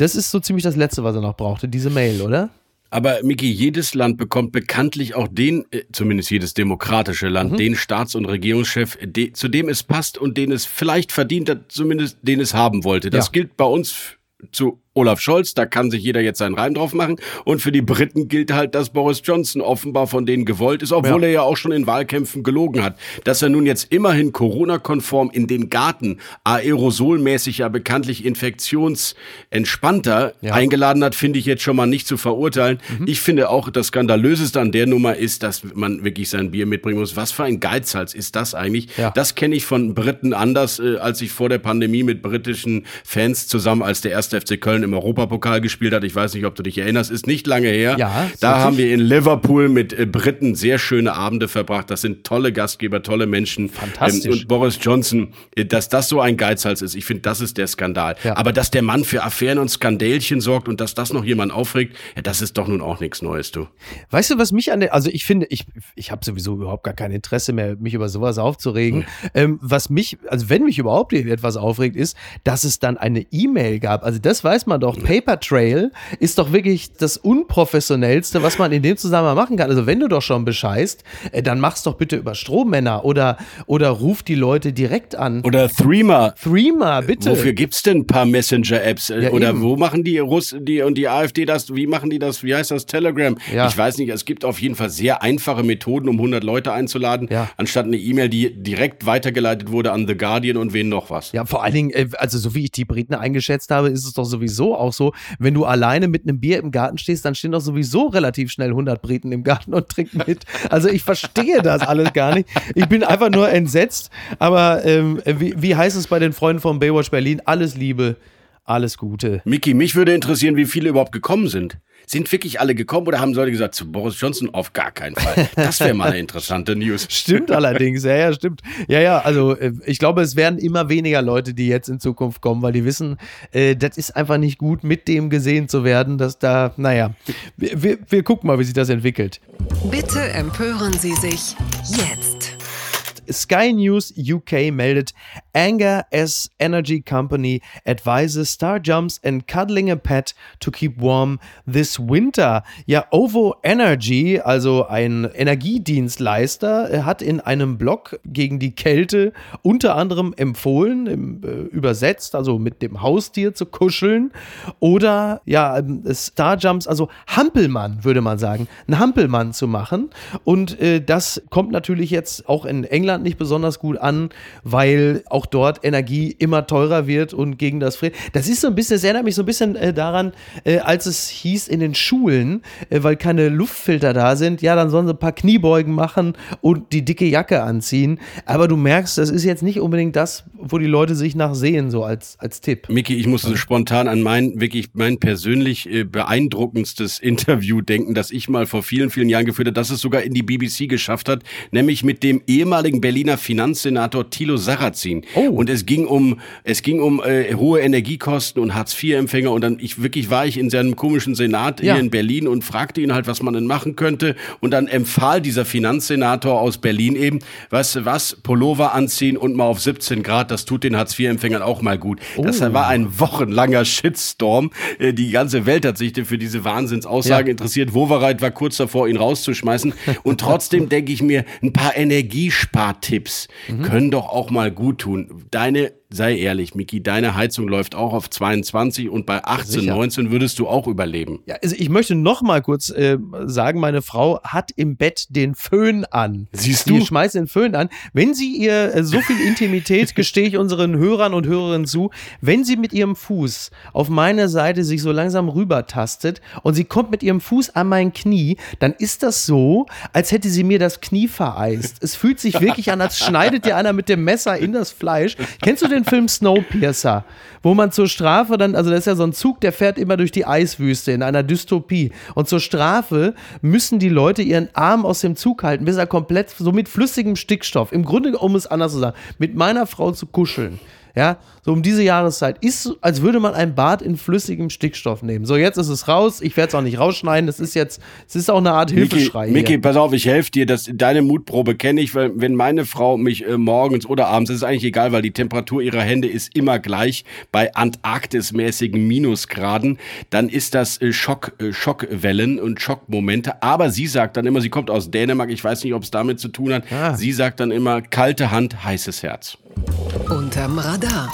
Das ist so ziemlich das Letzte, was er noch brauchte, diese Mail, oder? Aber Miki, jedes Land bekommt bekanntlich auch den, äh, zumindest jedes demokratische Land, mhm. den Staats- und Regierungschef, de, zu dem es passt und den es vielleicht verdient hat, zumindest den es haben wollte. Das ja. gilt bei uns zu Olaf Scholz, da kann sich jeder jetzt seinen Reim drauf machen. Und für die Briten gilt halt, dass Boris Johnson offenbar von denen gewollt ist, obwohl ja. er ja auch schon in Wahlkämpfen gelogen hat. Dass er nun jetzt immerhin Corona-konform in den Garten aerosolmäßig ja bekanntlich infektionsentspannter ja. eingeladen hat, finde ich jetzt schon mal nicht zu verurteilen. Mhm. Ich finde auch, das Skandalöseste an der Nummer ist, dass man wirklich sein Bier mitbringen muss. Was für ein Geizhals ist das eigentlich? Ja. Das kenne ich von Briten anders, äh, als ich vor der Pandemie mit britischen Fans zusammen als der erste FC Köln im Europapokal gespielt hat. Ich weiß nicht, ob du dich erinnerst, ist nicht lange her. Ja, da haben wir in Liverpool mit äh, Briten sehr schöne Abende verbracht. Das sind tolle Gastgeber, tolle Menschen. Fantastisch. Ähm, und Boris Johnson, äh, dass das so ein Geizhals ist, ich finde, das ist der Skandal. Ja. Aber dass der Mann für Affären und Skandälchen sorgt und dass das noch jemand aufregt, ja, das ist doch nun auch nichts Neues, du. Weißt du, was mich an der, also ich finde, ich, ich habe sowieso überhaupt gar kein Interesse mehr, mich über sowas aufzuregen. Hm. Ähm, was mich, also wenn mich überhaupt etwas aufregt, ist, dass es dann eine E-Mail gab. Also das weiß man doch. Paper Trail ist doch wirklich das unprofessionellste, was man in dem Zusammenhang machen kann. Also wenn du doch schon bescheißt, äh, dann mach's doch bitte über Strommänner oder, oder ruf die Leute direkt an. Oder Threema. Threema, bitte. Wofür gibt's denn ein paar Messenger-Apps? Äh, ja, oder eben. wo machen die Russ die und die AfD das? Wie machen die das? Wie heißt das? Telegram? Ja. Ich weiß nicht. Es gibt auf jeden Fall sehr einfache Methoden, um 100 Leute einzuladen, ja. anstatt eine E-Mail, die direkt weitergeleitet wurde an The Guardian und wen noch was. Ja, vor allen Dingen, äh, also so wie ich die Briten eingeschätzt habe, ist es doch sowieso auch so, wenn du alleine mit einem Bier im Garten stehst, dann stehen doch sowieso relativ schnell 100 Briten im Garten und trinken mit. Also ich verstehe das alles gar nicht. Ich bin einfach nur entsetzt. Aber ähm, wie, wie heißt es bei den Freunden von Baywatch Berlin? Alles Liebe, alles Gute. Miki, mich würde interessieren, wie viele überhaupt gekommen sind. Sind wirklich alle gekommen oder haben Leute gesagt, zu Boris Johnson auf gar keinen Fall? Das wäre mal eine interessante News. Stimmt allerdings, ja, ja, stimmt. Ja, ja, also äh, ich glaube, es werden immer weniger Leute, die jetzt in Zukunft kommen, weil die wissen, äh, das ist einfach nicht gut, mit dem gesehen zu werden, dass da, naja, wir, wir, wir gucken mal, wie sich das entwickelt. Bitte empören Sie sich jetzt. Sky News UK meldet, Anger as Energy Company advises star jumps and cuddling a pet to keep warm this winter. Ja, OVO Energy, also ein Energiedienstleister, hat in einem Blog gegen die Kälte unter anderem empfohlen, im, äh, übersetzt, also mit dem Haustier zu kuscheln oder ja, ähm, Starjumps, also Hampelmann, würde man sagen, einen Hampelmann zu machen. Und äh, das kommt natürlich jetzt auch in England Deutschland nicht besonders gut an, weil auch dort Energie immer teurer wird und gegen das Frieren. Das ist so ein bisschen, das erinnert mich so ein bisschen äh, daran, äh, als es hieß in den Schulen, äh, weil keine Luftfilter da sind, ja, dann sollen sie ein paar Kniebeugen machen und die dicke Jacke anziehen. Aber du merkst, das ist jetzt nicht unbedingt das, wo die Leute sich nach sehen, so als, als Tipp. Miki, ich musste spontan an mein, wirklich mein persönlich äh, beeindruckendstes Interview denken, das ich mal vor vielen, vielen Jahren geführt habe, das es sogar in die BBC geschafft hat, nämlich mit dem ehemaligen Berliner Finanzsenator Thilo Sarrazin. Oh. Und es ging um, es ging um äh, hohe Energiekosten und Hartz-IV-Empfänger und dann ich wirklich war ich in seinem komischen Senat ja. hier in Berlin und fragte ihn halt, was man denn machen könnte und dann empfahl dieser Finanzsenator aus Berlin eben, weißt du was, Pullover anziehen und mal auf 17 Grad, das tut den Hartz-IV-Empfängern auch mal gut. Oh. Das war ein wochenlanger Shitstorm. Äh, die ganze Welt hat sich für diese Wahnsinnsaussagen ja. interessiert. Wovereit war kurz davor, ihn rauszuschmeißen. Und trotzdem denke ich mir, ein paar Energiespartipps mhm. können doch auch mal gut tun. Deine sei ehrlich, Miki, deine Heizung läuft auch auf 22 und bei 18, Sicher. 19 würdest du auch überleben. Ja, also ich möchte noch mal kurz äh, sagen, meine Frau hat im Bett den Föhn an. Siehst du? Sie schmeißt den Föhn an. Wenn sie ihr äh, so viel Intimität, gestehe ich unseren Hörern und Hörerinnen zu, wenn sie mit ihrem Fuß auf meine Seite sich so langsam rübertastet und sie kommt mit ihrem Fuß an mein Knie, dann ist das so, als hätte sie mir das Knie vereist. Es fühlt sich wirklich an, als schneidet dir einer mit dem Messer in das Fleisch. Kennst du den Film Snowpiercer, wo man zur Strafe dann, also das ist ja so ein Zug, der fährt immer durch die Eiswüste in einer Dystopie. Und zur Strafe müssen die Leute ihren Arm aus dem Zug halten, bis er komplett so mit flüssigem Stickstoff, im Grunde, um es anders zu sagen, mit meiner Frau zu kuscheln. Ja, so um diese Jahreszeit. Ist, als würde man ein Bad in flüssigem Stickstoff nehmen. So, jetzt ist es raus. Ich werde es auch nicht rausschneiden. Das ist jetzt, es ist auch eine Art Hilfeschrei. Miki, pass auf, ich helfe dir. Das, deine Mutprobe kenne ich, weil wenn meine Frau mich äh, morgens oder abends, das ist eigentlich egal, weil die Temperatur ihrer Hände ist immer gleich bei Antarktismäßigen Minusgraden, dann ist das äh, Schock, äh, Schockwellen und Schockmomente. Aber sie sagt dann immer, sie kommt aus Dänemark, ich weiß nicht, ob es damit zu tun hat. Ah. Sie sagt dann immer, kalte Hand, heißes Herz. Unterm Radar.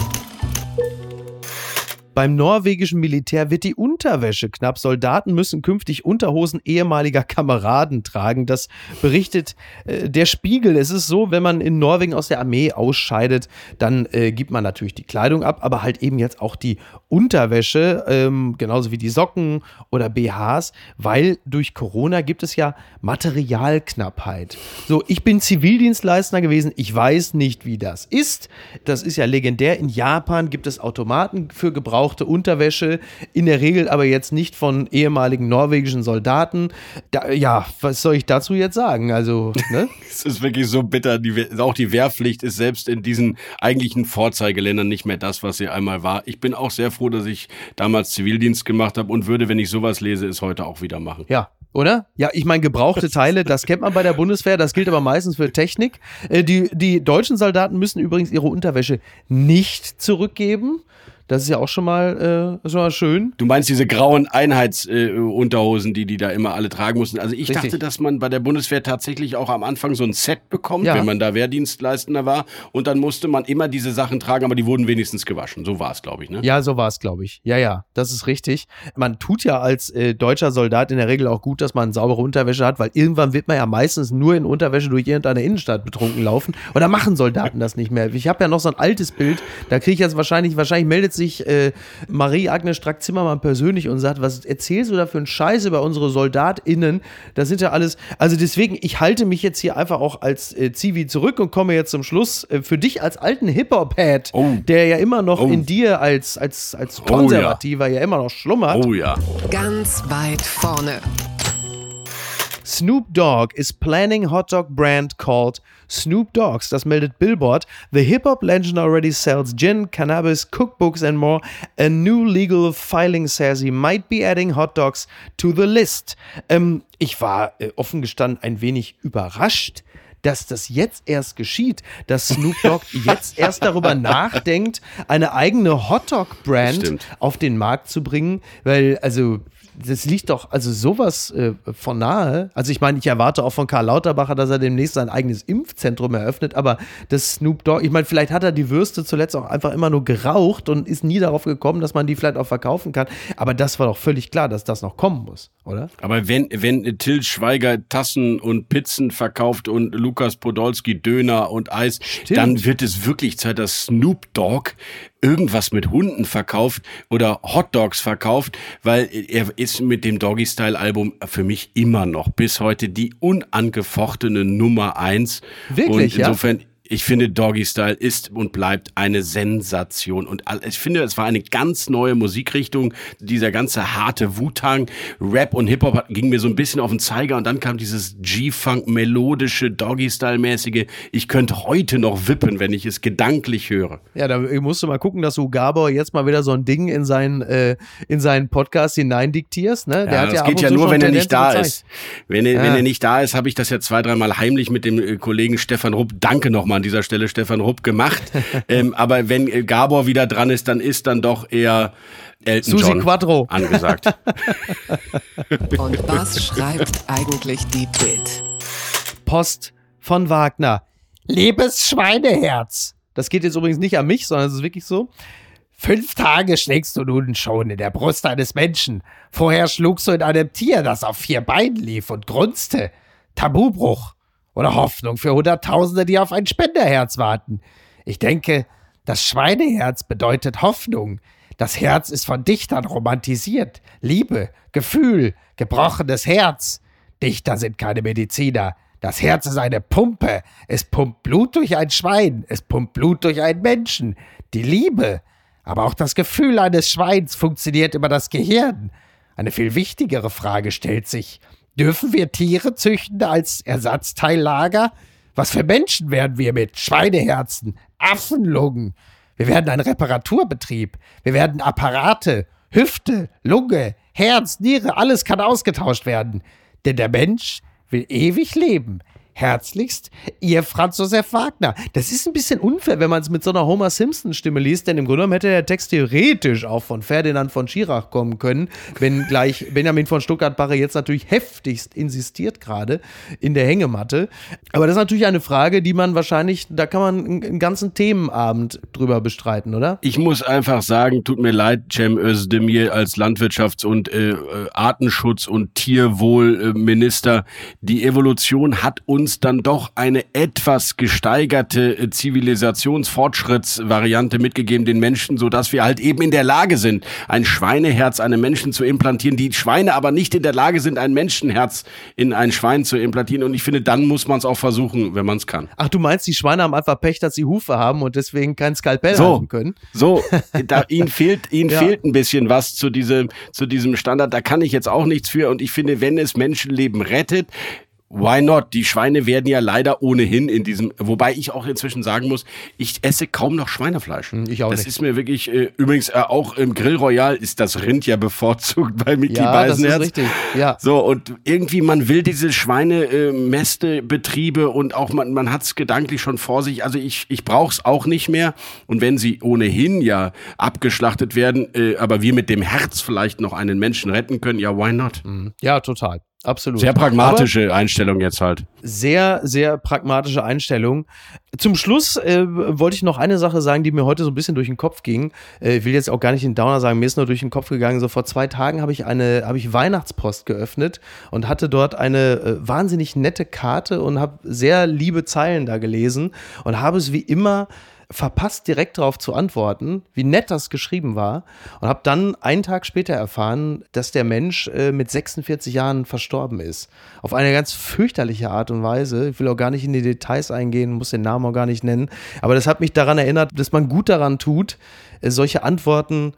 Beim norwegischen Militär wird die Unterwäsche knapp. Soldaten müssen künftig Unterhosen ehemaliger Kameraden tragen. Das berichtet äh, der Spiegel. Es ist so, wenn man in Norwegen aus der Armee ausscheidet, dann äh, gibt man natürlich die Kleidung ab, aber halt eben jetzt auch die Unterwäsche, ähm, genauso wie die Socken oder BHs, weil durch Corona gibt es ja Materialknappheit. So, ich bin Zivildienstleister gewesen. Ich weiß nicht, wie das ist. Das ist ja legendär. In Japan gibt es Automaten für Gebrauch gebrauchte Unterwäsche, in der Regel aber jetzt nicht von ehemaligen norwegischen Soldaten. Da, ja, was soll ich dazu jetzt sagen? Also, ne? es ist wirklich so bitter. Die, auch die Wehrpflicht ist selbst in diesen eigentlichen Vorzeigeländern nicht mehr das, was sie einmal war. Ich bin auch sehr froh, dass ich damals Zivildienst gemacht habe und würde, wenn ich sowas lese, es heute auch wieder machen. Ja, oder? Ja, ich meine, gebrauchte Teile, das kennt man bei der Bundeswehr, das gilt aber meistens für Technik. Äh, die, die deutschen Soldaten müssen übrigens ihre Unterwäsche nicht zurückgeben. Das ist ja auch schon mal, äh, schon mal schön. Du meinst diese grauen Einheitsunterhosen, äh, die die da immer alle tragen mussten. Also ich Richtig. dachte, dass man bei der Bundeswehr tatsächlich auch am Anfang so ein Set bekommt, ja. wenn man da Wehrdienstleistender war. Und dann musste man immer diese Sachen tragen, aber die wurden wenigstens gewaschen. So war es, glaube ich. Ne? Ja, so war es, glaube ich. Ja, ja, das ist richtig. Man tut ja als äh, deutscher Soldat in der Regel auch gut, dass man saubere Unterwäsche hat, weil irgendwann wird man ja meistens nur in Unterwäsche durch irgendeine Innenstadt betrunken laufen. Und da machen Soldaten das nicht mehr. Ich habe ja noch so ein altes Bild, da kriege ich jetzt wahrscheinlich, wahrscheinlich meldet sich äh, Marie-Agnes Strack-Zimmermann persönlich und sagt, was erzählst du da für einen Scheiß über unsere SoldatInnen? Das sind ja alles, also deswegen, ich halte mich jetzt hier einfach auch als äh, Zivi zurück und komme jetzt zum Schluss äh, für dich als alten Hip-Hop-Head, oh. der ja immer noch oh. in dir als, als, als Konservativer oh, ja. ja immer noch schlummert. Oh ja. Ganz weit vorne. Snoop Dogg is planning hot dog brand called Snoop Dogs. Das meldet Billboard. The hip hop legend already sells gin, cannabis, cookbooks, and more. A new legal filing says he might be adding hot dogs to the list. Ähm, ich war äh, offen gestanden ein wenig überrascht dass das jetzt erst geschieht, dass Snoop Dogg jetzt erst darüber nachdenkt, eine eigene Hotdog-Brand auf den Markt zu bringen, weil, also, das liegt doch, also sowas äh, von nahe. Also ich meine, ich erwarte auch von Karl Lauterbacher, dass er demnächst sein eigenes Impfzentrum eröffnet, aber das Snoop Dogg, ich meine, vielleicht hat er die Würste zuletzt auch einfach immer nur geraucht und ist nie darauf gekommen, dass man die vielleicht auch verkaufen kann. Aber das war doch völlig klar, dass das noch kommen muss, oder? Aber wenn, wenn Till Schweiger Tassen und Pizzen verkauft und Lukas Podolski Döner und Eis, Stimmt. dann wird es wirklich Zeit, dass Snoop Dogg irgendwas mit Hunden verkauft oder Hot Dogs verkauft, weil er ist mit dem Doggy Style Album für mich immer noch bis heute die unangefochtene Nummer eins. Wirklich, und ja? Ich finde, Doggy Style ist und bleibt eine Sensation. Und ich finde, es war eine ganz neue Musikrichtung. Dieser ganze harte Wu-Tang, Rap und Hip-Hop ging mir so ein bisschen auf den Zeiger. Und dann kam dieses G-Funk, melodische, Doggy Style-mäßige. Ich könnte heute noch wippen, wenn ich es gedanklich höre. Ja, da musst du mal gucken, dass du Gabor jetzt mal wieder so ein Ding in seinen, äh, in seinen Podcast hineindiktierst. Ne? Der Ja, hat das ja geht ja nur, wenn er nicht da gezeigt. ist. Wenn er, Ja. wenn er nicht da ist, habe ich das ja zwei, dreimal heimlich mit dem äh, Kollegen Stefan Rupp, danke nochmal an dieser Stelle, Stefan Rupp, gemacht. ähm, aber wenn äh, Gabor wieder dran ist, dann ist dann doch eher Elton Susi John Quattro. angesagt. Und was schreibt eigentlich die Bild? Post von Wagner. Liebes Schweineherz. Das geht jetzt übrigens nicht an mich, sondern es ist wirklich so. Fünf Tage schlägst du nun schon in der Brust eines Menschen. Vorher schlugst du in einem Tier, das auf vier Beinen lief und grunzte. Tabubruch oder Hoffnung für Hunderttausende, die auf ein Spenderherz warten. Ich denke, das Schweineherz bedeutet Hoffnung. Das Herz ist von Dichtern romantisiert. Liebe, Gefühl, gebrochenes Herz. Dichter sind keine Mediziner. Das Herz ist eine Pumpe. Es pumpt Blut durch ein Schwein. Es pumpt Blut durch einen Menschen. Die Liebe, aber auch das Gefühl eines Schweins funktioniert über das Gehirn. Eine viel wichtigere Frage stellt sich. Dürfen wir Tiere züchten als Ersatzteillager? Was für Menschen werden wir mit Schweineherzen, Affenlungen? Wir werden ein Reparaturbetrieb. Wir werden Apparate, Hüfte, Lunge, Herz, Niere, alles kann ausgetauscht werden. Denn der Mensch will ewig leben. Herzlichst, Ihr Franz Josef Wagner. Das ist ein bisschen unfair, wenn man es mit so einer Homer Simpson-Stimme liest, denn im Grunde genommen hätte der Text theoretisch auch von Ferdinand von Schirach kommen können, wenn gleich Benjamin von Stuttgart-Barre jetzt natürlich heftigst insistiert gerade in der Hängematte. Aber das ist natürlich eine Frage, die man wahrscheinlich, da kann man einen, ganzen Themenabend drüber bestreiten, oder? Ich muss einfach sagen, tut mir leid, Cem Özdemir als Landwirtschafts- und äh, äh, Artenschutz- und Tierwohlminister. Die Evolution hat uns dann doch eine etwas gesteigerte äh, Zivilisationsfortschrittsvariante mitgegeben, den Menschen, so dass wir halt eben in der Lage sind, ein Schweineherz einem Menschen zu implantieren, die Schweine aber nicht in der Lage sind, ein Menschenherz in ein Schwein zu implantieren. Und ich finde, dann muss man es auch versuchen, wenn man es kann. Ach, du meinst, die Schweine haben einfach Pech, dass sie Hufe haben und deswegen kein Skalpell So. halten können? So, da, ihnen fehlt, ihnen Ja. fehlt ein bisschen was zu diesem, zu diesem Standard. Da kann ich jetzt auch nichts für. Und ich finde, wenn es Menschenleben rettet, Why not? Die Schweine werden ja leider ohnehin in diesem, wobei ich auch inzwischen sagen muss, ich esse kaum noch Schweinefleisch. Hm, ich auch das nicht. ist mir wirklich, äh, übrigens äh, auch im Grill Royal ist das Rind ja bevorzugt bei Mickey Ja, das ist Beisenherz. richtig. Ja. So, und irgendwie, man will diese Schweinemäste-Betriebe und auch man, man hat es gedanklich schon vor sich. Also ich, ich brauche es auch nicht mehr. Und wenn sie ohnehin ja abgeschlachtet werden, äh, aber wir mit dem Herz vielleicht noch einen Menschen retten können, ja, why not? Ja, total. Absolut. Sehr pragmatische Einstellung jetzt halt. sehr, sehr pragmatische Einstellung. Zum Schluss äh, wollte ich noch eine Sache sagen, die mir heute so ein bisschen durch den Kopf ging. Äh, ich will jetzt auch gar nicht in Downer sagen, mir ist nur durch den Kopf gegangen. So vor zwei Tagen habe ich eine, habe ich Weihnachtspost geöffnet und hatte dort eine äh, wahnsinnig nette Karte und habe sehr liebe Zeilen da gelesen und habe es wie immer verpasst, direkt darauf zu antworten, wie nett das geschrieben war. Und habe dann einen Tag später erfahren, dass der Mensch äh, mit 46 Jahren verstorben ist. Auf eine ganz fürchterliche Art und Weise. Ich will auch gar nicht in die Details eingehen, muss den Namen auch gar nicht nennen. Aber das hat mich daran erinnert, dass man gut daran tut, äh, solche Antworten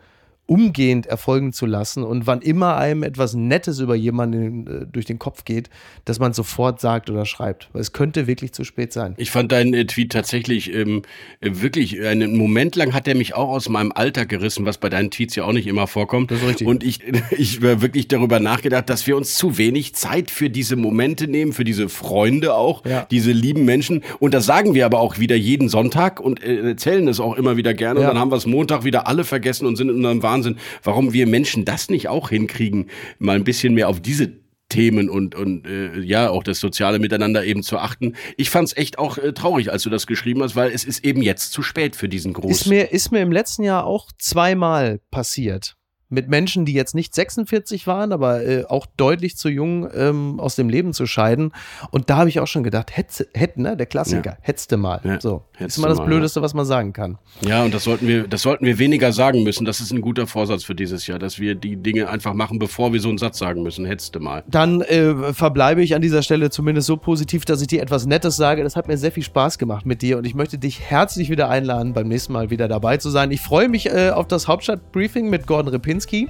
umgehend erfolgen zu lassen und wann immer einem etwas Nettes über jemanden äh, durch den Kopf geht, dass man sofort sagt oder schreibt. Weil es könnte wirklich zu spät sein. Ich fand deinen äh, Tweet tatsächlich ähm, äh, wirklich, einen Moment lang hat er mich auch aus meinem Alltag gerissen, was bei deinen Tweets ja auch nicht immer vorkommt. Das ist richtig. Und ich, ich war wirklich darüber nachgedacht, dass wir uns zu wenig Zeit für diese Momente nehmen, für diese Freunde auch, Ja. diese lieben Menschen. Und das sagen wir aber auch wieder jeden Sonntag und äh, erzählen es auch immer wieder gerne. Ja. Und dann haben wir es Montag wieder alle vergessen und sind in unserem Wahnsinn, warum wir Menschen das nicht auch hinkriegen, mal ein bisschen mehr auf diese Themen und, und äh, ja, auch das soziale Miteinander eben zu achten. Ich fand es echt auch äh, traurig, als du das geschrieben hast, weil es ist eben jetzt zu spät für diesen Ist großen. mir, ist mir im letzten Jahr auch zweimal passiert. Mit Menschen, die jetzt nicht 46 waren, aber äh, auch deutlich zu jung ähm, aus dem Leben zu scheiden. Und da habe ich auch schon gedacht, hätte, hätte ne, der Klassiker, ja. hättest du mal. Ja, so, ist mal das mal, Blödeste, ja. was man sagen kann. Ja, und das sollten wir, das sollten wir weniger sagen müssen. Das ist ein guter Vorsatz für dieses Jahr, dass wir die Dinge einfach machen, bevor wir so einen Satz sagen müssen. Hättest du mal. Dann äh, verbleibe ich an dieser Stelle zumindest so positiv, dass ich dir etwas Nettes sage. Das hat mir sehr viel Spaß gemacht mit dir und ich möchte dich herzlich wieder einladen, beim nächsten Mal wieder dabei zu sein. Ich freue mich äh, auf das Hauptstadtbriefing mit Gordon Repinski.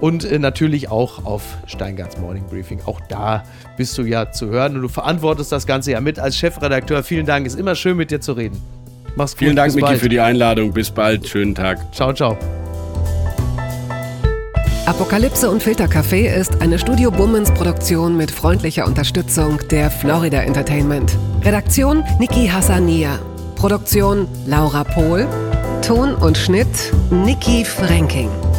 Und äh, natürlich auch auf Steingarts Morning Briefing. Auch da bist du ja zu hören und du verantwortest das Ganze ja mit als Chefredakteur. Vielen Dank, ist immer schön mit dir zu reden. Mach's gut. Vielen Dank, Miki, für die Einladung. Bis bald. Schönen Tag. Ciao, ciao. Apokalypse und Filtercafé ist eine Studio Bummens Produktion mit freundlicher Unterstützung der Florida Entertainment. Redaktion Niki Hassania. Produktion Laura Pohl. Ton und Schnitt Niki Franking.